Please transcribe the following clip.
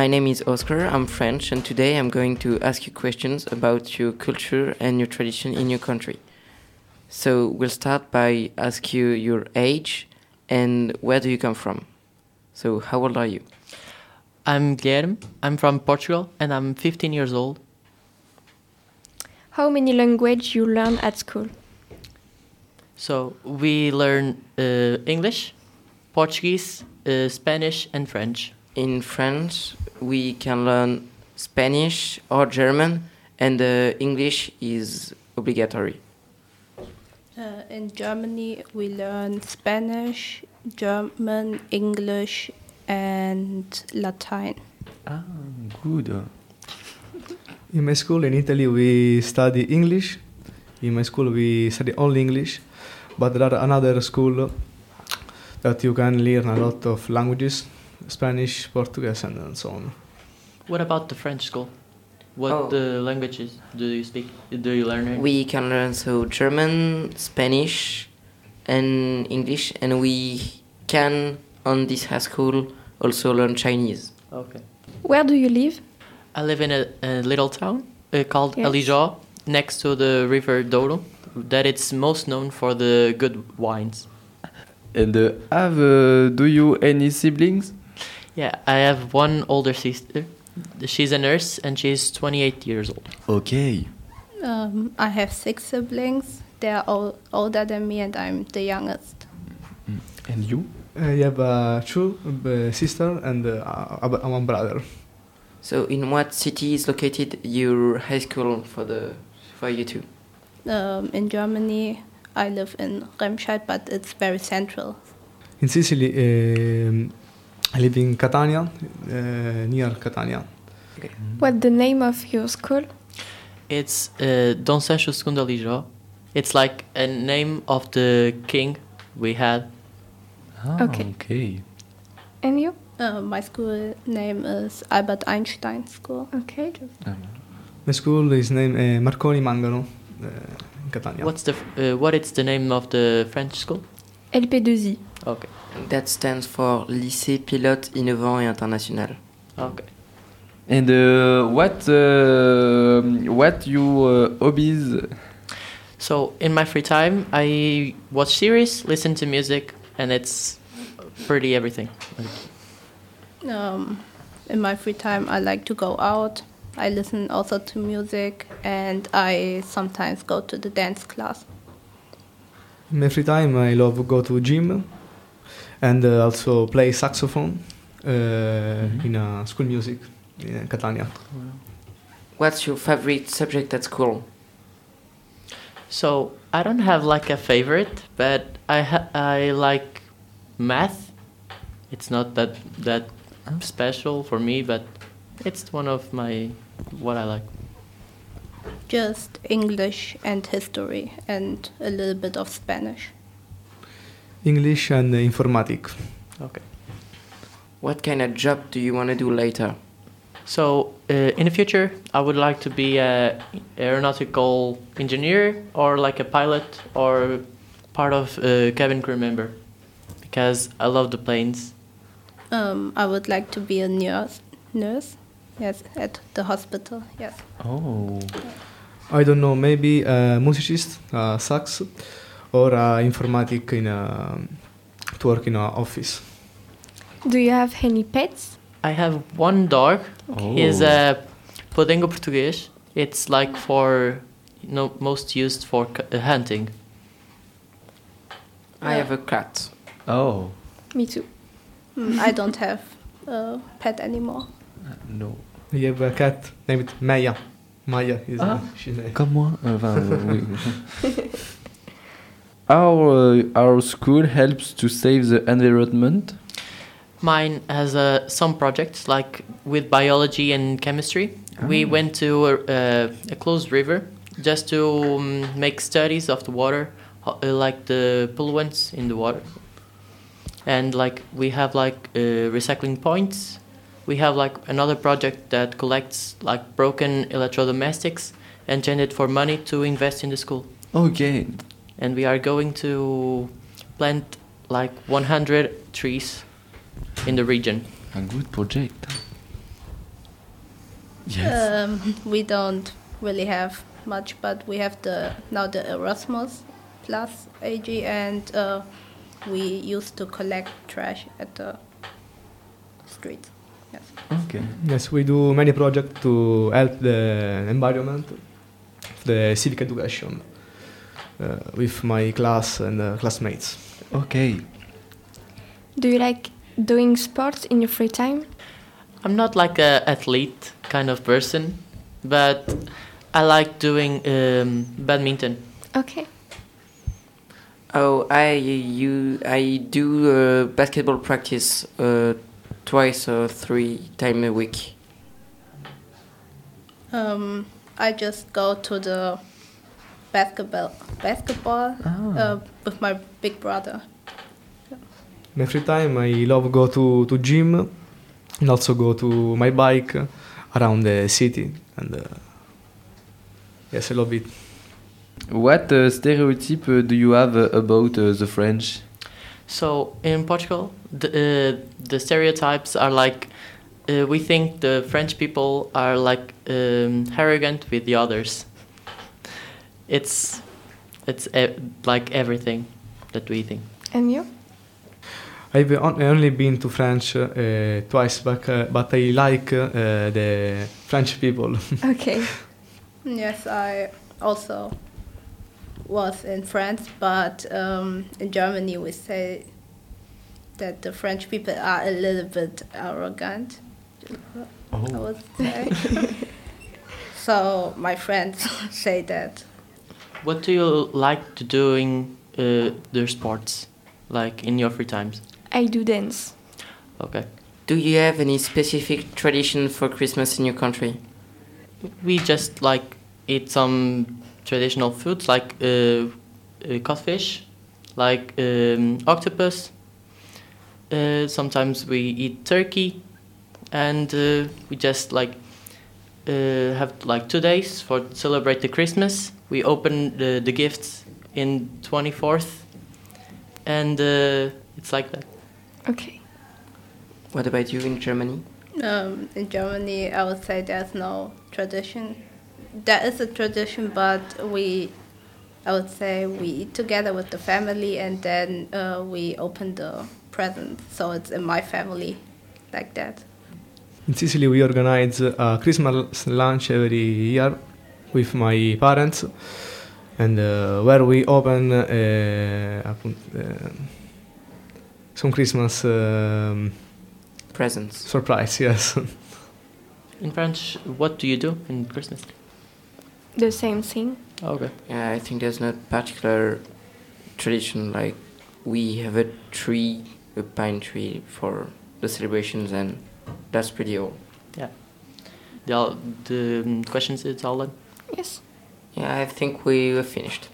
My name is Oscar. I'm French, and today I'm going to ask you questions about your culture and your tradition in your country. So we'll start by ask you your age and where do you come from. So how old are you? I'm Guilherme. I'm from Portugal and I'm 15 years old. How many language you learn at school? So we learn uh, English, Portuguese, uh, Spanish, and French. In France, we can learn Spanish or German, and uh, English is obligatory. Uh, in Germany, we learn Spanish, German, English, and Latin. Ah, good. In my school in Italy, we study English. In my school, we study only English, but there are another school that you can learn a lot of languages, Spanish, Portuguese, and, and so on. What about the French school? What Oh. the languages do you speak? Do you learn it? We can learn so German, Spanish, and English, and we can on this high school also learn Chinese. Okay. Where do you live? I live in a, a little town uh, called Yes. Alijó, next to the river Douro. That it's most known for the good wines. And uh, have uh, do you any siblings? Yeah, I have one older sister. She's a nurse and she's 28 years old. Okay. Um, I have six siblings. They are all older than me, and I'm the youngest. And you? I have uh, two uh, sister and uh, a- a- one brother. So in what city is located your high school for the for you two? Um, in Germany, I live in Remscheid, but it's very central. In Sicily, um, I live in Catania, uh, near Catania. What's the name of your school? It's uh, Dom Sancho II Alijó. It's like a name of the king we had. Ah, Okay. okay. And you? Uh, my school name is Albert Einstein School. Okay. My school is named uh, Marconi Mangano uh, in Catania. What's the f- uh, what is the name of the French school? LP2I. Okay. That stands for Lycée Pilote Innovant et International. Okay. And uh, what uh, what you uh, hobbies? So in my free time, I watch series, listen to music, and it's pretty everything. Um, in my free time, I like to go out. I listen also to music, and I sometimes go to the dance class. In my free time, I love go to gym and uh, also play saxophone uh, in uh, school music in Catania. What's your favorite subject at school? So I don't have like a favorite, but I ha- I like math. It's not that that special for me, but it's one of my what I like. Just English and history, and a little bit of Spanish. English and uh, informatic. Okay. What kind of job do you want to do later? So uh, in the future, I would like to be a aeronautical engineer or like a pilot or part of a cabin crew member because I love the planes. Um, I would like to be a nurse. Nurse, yes, at the hospital. Yes. Oh. I don't know, maybe a musicist, uh, sax, or uh, informatic in a, to work in an office. Do you have any pets? I have one dog. He's Oh. a Podengo Português. It's like for you know most used for uh, hunting. I have a cat. Oh. Me too. Mm, I don't have a pet anymore. No. I have a cat named Maya. Maya is Ah. uh, she's name. Comme moi. Enfin, oui. Our uh, our school helps to save the environment. Mine has uh, some projects like with biology and chemistry. We Ah. went to a, a, a closed river just to um, make studies of the water, uh, like the pollutants in the water. And like we have like uh, recycling points. We have like another project that collects like broken electrodomestics and change it for money to invest in the school. Okay. And we are going to plant like 100 trees in the region. A good project. Um, we don't really have much, but we have the now the Erasmus Plus AG, and uh, we used to collect trash at the streets. Yes. Okay. Yes, we do many projects to help the environment, the civic education uh, with my class and uh, classmates. Okay. Do you like doing sports in your free time? I'm not like a athlete kind of person, but I like doing um, badminton. Okay. Oh, I you I do uh, basketball practice uh, twice or three times a week. Um, I just go to the basketball basketball Ah. uh, with my big brother. My free time, I love go to to gym and also go to my bike around the city and uh, yes, I love it. What uh, stereotype uh, do you have uh, about uh, the French? So in Portugal, the, uh, the stereotypes are like uh, we think the French people are like um, arrogant with the others. It's it's e- like everything that we think. And you? I've only been to France uh, twice, but, uh, but I like uh, the French people. Okay. Yes, I also was in France, but um, in Germany we say that the French people are a little bit arrogant. I would say. so my friends say that. What do you like to doing uh, their sports, like in your free times? I do dance. Okay. Do you have any specific tradition for Christmas in your country? We just like eat some traditional foods like uh, uh, codfish, like um, octopus. Uh, sometimes we eat turkey, and uh, we just like uh, have like two days for celebrate the Christmas. We open the, the gifts in twenty fourth, and uh, it's like that. Okay. What about you in Germany? Um, in Germany, I would say there's no tradition. There is a tradition, but we, I would say, we eat together with the family and then uh, we open the presents. So it's in my family, like that. In Sicily, we organize a Christmas lunch every year with my parents, and uh, where we open uh, uh, some Christmas um, Presents. surprise. Yes. In French, what do you do in Christmas? The same thing. Okay. Yeah, I think there's no particular tradition. Like we have a tree, a pine tree for the celebrations, and that's pretty all. The, all- the um, questions, it's all done. Yes. Yeah, I think we were finished.